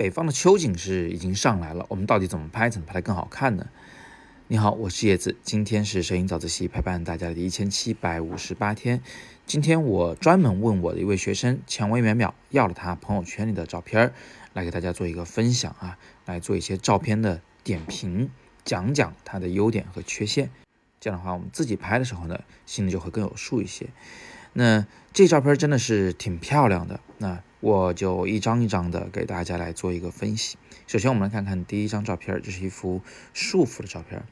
北方的秋景是已经上来了，我们到底怎么拍，怎么拍得更好看呢？你好，我是叶子，今天是摄影早自习陪伴大家的一千七百五十八天。今天我专门问我的一位学生蔷薇淼淼要了他朋友圈里的照片，来给大家做一个分享啊，来做一些照片的点评，讲讲它的优点和缺陷。这样的话，我们自己拍的时候呢，心里就会更有数一些。那这照片真的是挺漂亮的，那。我就一张一张的给大家来做一个分析。首先，我们来看看第一张照片，这是一幅束缚的照片。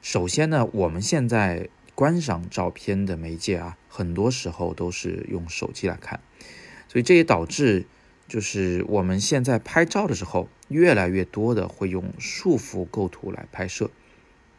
首先呢，我们现在观赏照片的媒介啊，很多时候都是用手机来看，所以这也导致就是我们现在拍照的时候，越来越多的会用束缚构图来拍摄。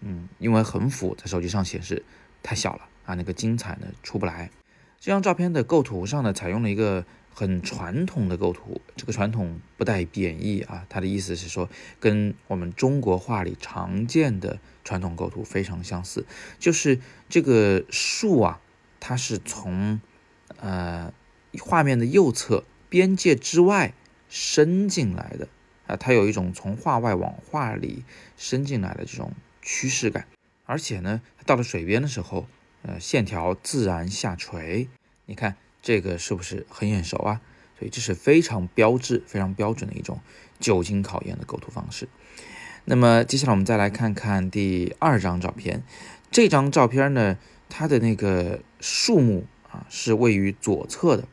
嗯，因为横幅在手机上显示太小了啊，那个精彩呢出不来。这张照片的构图上呢，采用了一个。很传统的构图，这个传统不带贬义啊，它的意思是说，跟我们中国画里常见的传统构图非常相似，就是这个树啊，它是从呃画面的右侧边界之外伸进来的啊，它有一种从画外往画里伸进来的这种趋势感，而且呢，到了水边的时候，呃，线条自然下垂，你看。这个是不是很眼熟啊？所以这是非常标志、非常标准的一种久经考验的构图方式。那么接下来我们再来看看第二张照片。这张照片呢，它的那个树木啊是位于左侧的，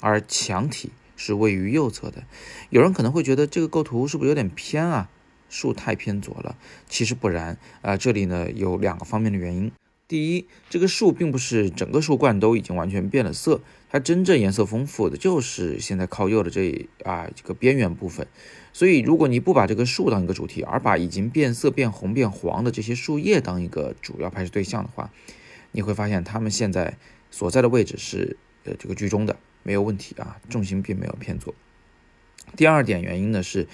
而墙体是位于右侧的。有人可能会觉得这个构图是不是有点偏啊？树太偏左了。其实不然啊，这里呢有两个方面的原因。第一，这个树并不是整个树冠都已经完全变了色，它真正颜色丰富的就是现在靠右的这啊这个边缘部分。所以，如果你不把这个树当一个主题，而把已经变色、变红、变黄的这些树叶当一个主要拍摄对象的话，你会发现它们现在所在的位置是呃这个居中的，没有问题啊，重心并没有偏左。第二点原因呢是。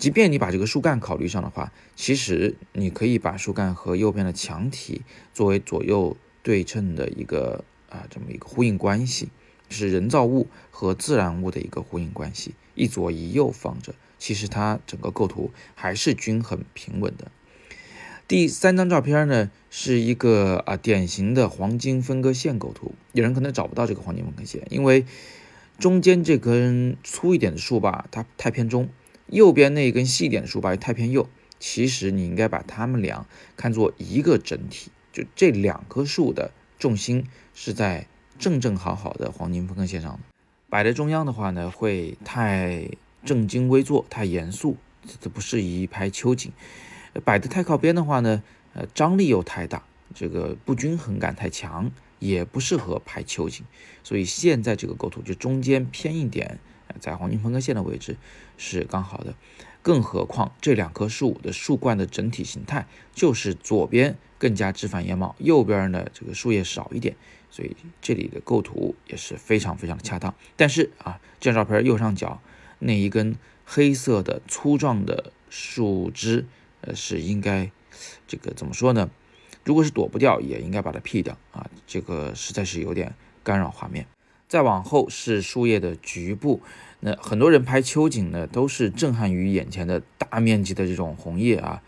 即便你把这个树干考虑上的话，其实你可以把树干和右边的墙体作为左右对称的一个啊这么一个呼应关系，是人造物和自然物的一个呼应关系，一左一右放着，其实它整个构图还是均衡平稳的。第三张照片呢，是一个啊典型的黄金分割线构图，有人可能找不到这个黄金分割线，因为中间这根粗一点的树吧，它太偏中。右边那一根细点的树把太偏右，其实你应该把它们俩看作一个整体，就这两棵树的重心是在正正好好的黄金分割线上的。摆在中央的话呢，会太正襟危坐，太严肃，这不适宜拍秋景；摆的太靠边的话呢，呃，张力又太大，这个不均衡感太强，也不适合拍秋景。所以现在这个构图就中间偏一点。在黄金分割线的位置是刚好的，更何况这两棵树的树冠的整体形态就是左边更加枝繁叶茂，右边呢这个树叶少一点，所以这里的构图也是非常非常的恰当。但是啊，这张照片右上角那一根黑色的粗壮的树枝，呃，是应该这个怎么说呢？如果是躲不掉，也应该把它 P 掉啊，这个实在是有点干扰画面。再往后是树叶的局部，那很多人拍秋景呢，都是震撼于眼前的大面积的这种红叶啊，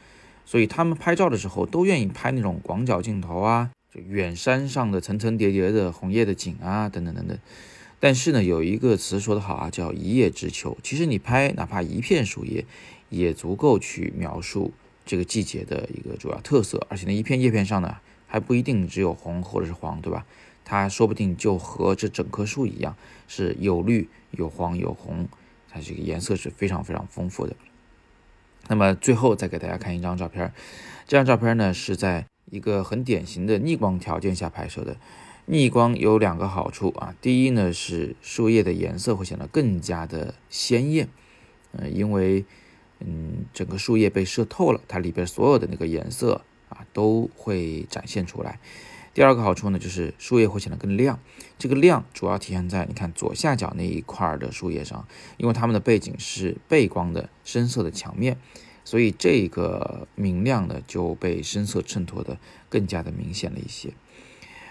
所以他们拍照的时候都愿意拍那种广角镜头啊，就远山上的层层叠叠的红叶的景啊，等等等等。但是呢，有一个词说得好啊，叫一叶知秋。其实你拍哪怕一片树叶，也足够去描述这个季节的一个主要特色，而且那一片叶片上呢，还不一定只有红或者是黄，对吧？它说不定就和这整棵树一样，是有绿、有黄、有红，它这个颜色是非常非常丰富的。那么最后再给大家看一张照片，这张照片呢是在一个很典型的逆光条件下拍摄的。逆光有两个好处啊，第一呢是树叶的颜色会显得更加的鲜艳，呃，因为嗯整个树叶被射透了，它里边所有的那个颜色啊都会展现出来。第二个好处呢，就是树叶会显得更亮。这个亮主要体现在你看左下角那一块的树叶上，因为它们的背景是背光的深色的墙面，所以这个明亮呢就被深色衬托的更加的明显了一些。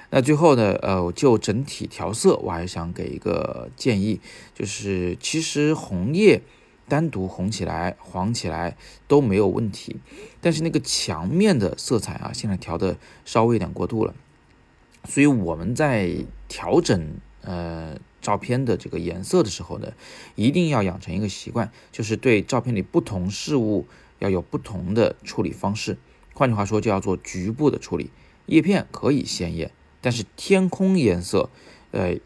那最后呢，呃，就整体调色，我还想给一个建议，就是其实红叶单独红起来、黄起来都没有问题。但是那个墙面的色彩啊，现在调的稍微有点过度了，所以我们在调整呃照片的这个颜色的时候呢，一定要养成一个习惯，就是对照片里不同事物要有不同的处理方式。换句话说，就要做局部的处理。叶片可以鲜艳，但是天空颜色，呃，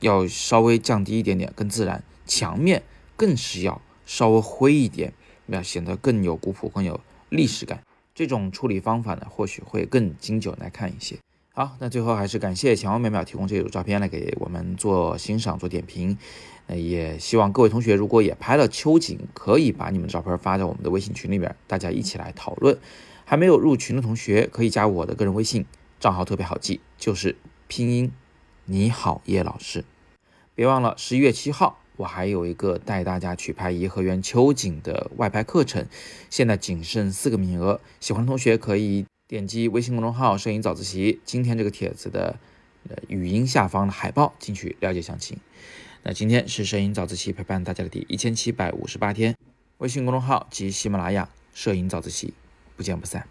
要稍微降低一点点，更自然。墙面更是要稍微灰一点，要显得更有古朴、更有历史感。这种处理方法呢，或许会更经久耐看一些。好，那最后还是感谢强万淼淼提供这组照片来给我们做欣赏、做点评。那也希望各位同学如果也拍了秋景，可以把你们照片发在我们的微信群里面，大家一起来讨论。还没有入群的同学，可以加我的个人微信，账号特别好记，就是拼音你好叶老师。别忘了十一月七号，我还有一个带大家去拍颐和园秋景的外拍课程，现在仅剩四个名额，喜欢的同学可以点击微信公众号“摄影早自习”今天这个帖子的呃语音下方的海报进去了解详情。那今天是摄影早自习陪伴大家的第一千七百五十八天，微信公众号及喜马拉雅“摄影早自习”。不见不散。